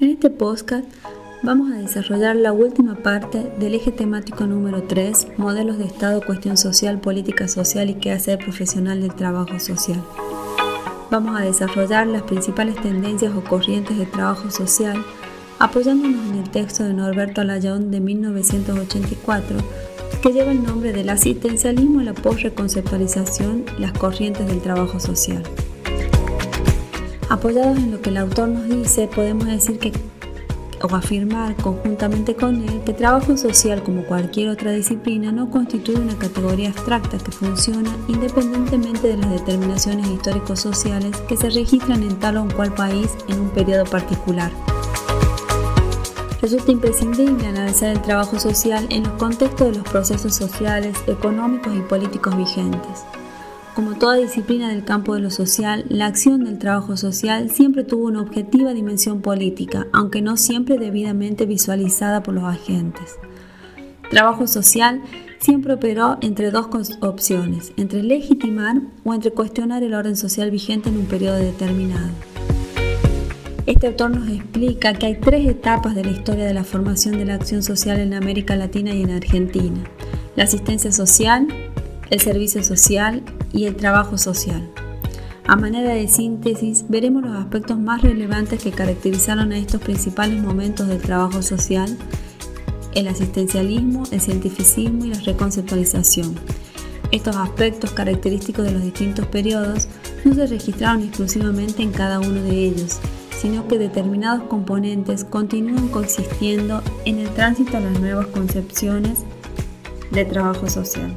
En este podcast vamos a desarrollar la última parte del eje temático número 3, modelos de Estado, cuestión social, política social y qué hacer profesional del trabajo social. Vamos a desarrollar las principales tendencias o corrientes de trabajo social apoyándonos en el texto de Norberto Alayón de 1984 que lleva el nombre del asistencialismo y la posreconceptualización, las corrientes del trabajo social. Apoyados en lo que el autor nos dice, podemos decir que o afirmar conjuntamente con él que trabajo social como cualquier otra disciplina no constituye una categoría abstracta que funciona independientemente de las determinaciones histórico-sociales que se registran en tal o cual país en un periodo particular. Resulta imprescindible analizar el trabajo social en los contextos de los procesos sociales, económicos y políticos vigentes. Como toda disciplina del campo de lo social, la acción del trabajo social siempre tuvo una objetiva dimensión política, aunque no siempre debidamente visualizada por los agentes. Trabajo social siempre operó entre dos opciones, entre legitimar o entre cuestionar el orden social vigente en un periodo determinado. Este autor nos explica que hay tres etapas de la historia de la formación de la acción social en América Latina y en Argentina. La asistencia social, el servicio social y el trabajo social. A manera de síntesis, veremos los aspectos más relevantes que caracterizaron a estos principales momentos del trabajo social, el asistencialismo, el cientificismo y la reconceptualización. Estos aspectos característicos de los distintos periodos no se registraron exclusivamente en cada uno de ellos, sino que determinados componentes continúan coexistiendo en el tránsito a las nuevas concepciones de trabajo social.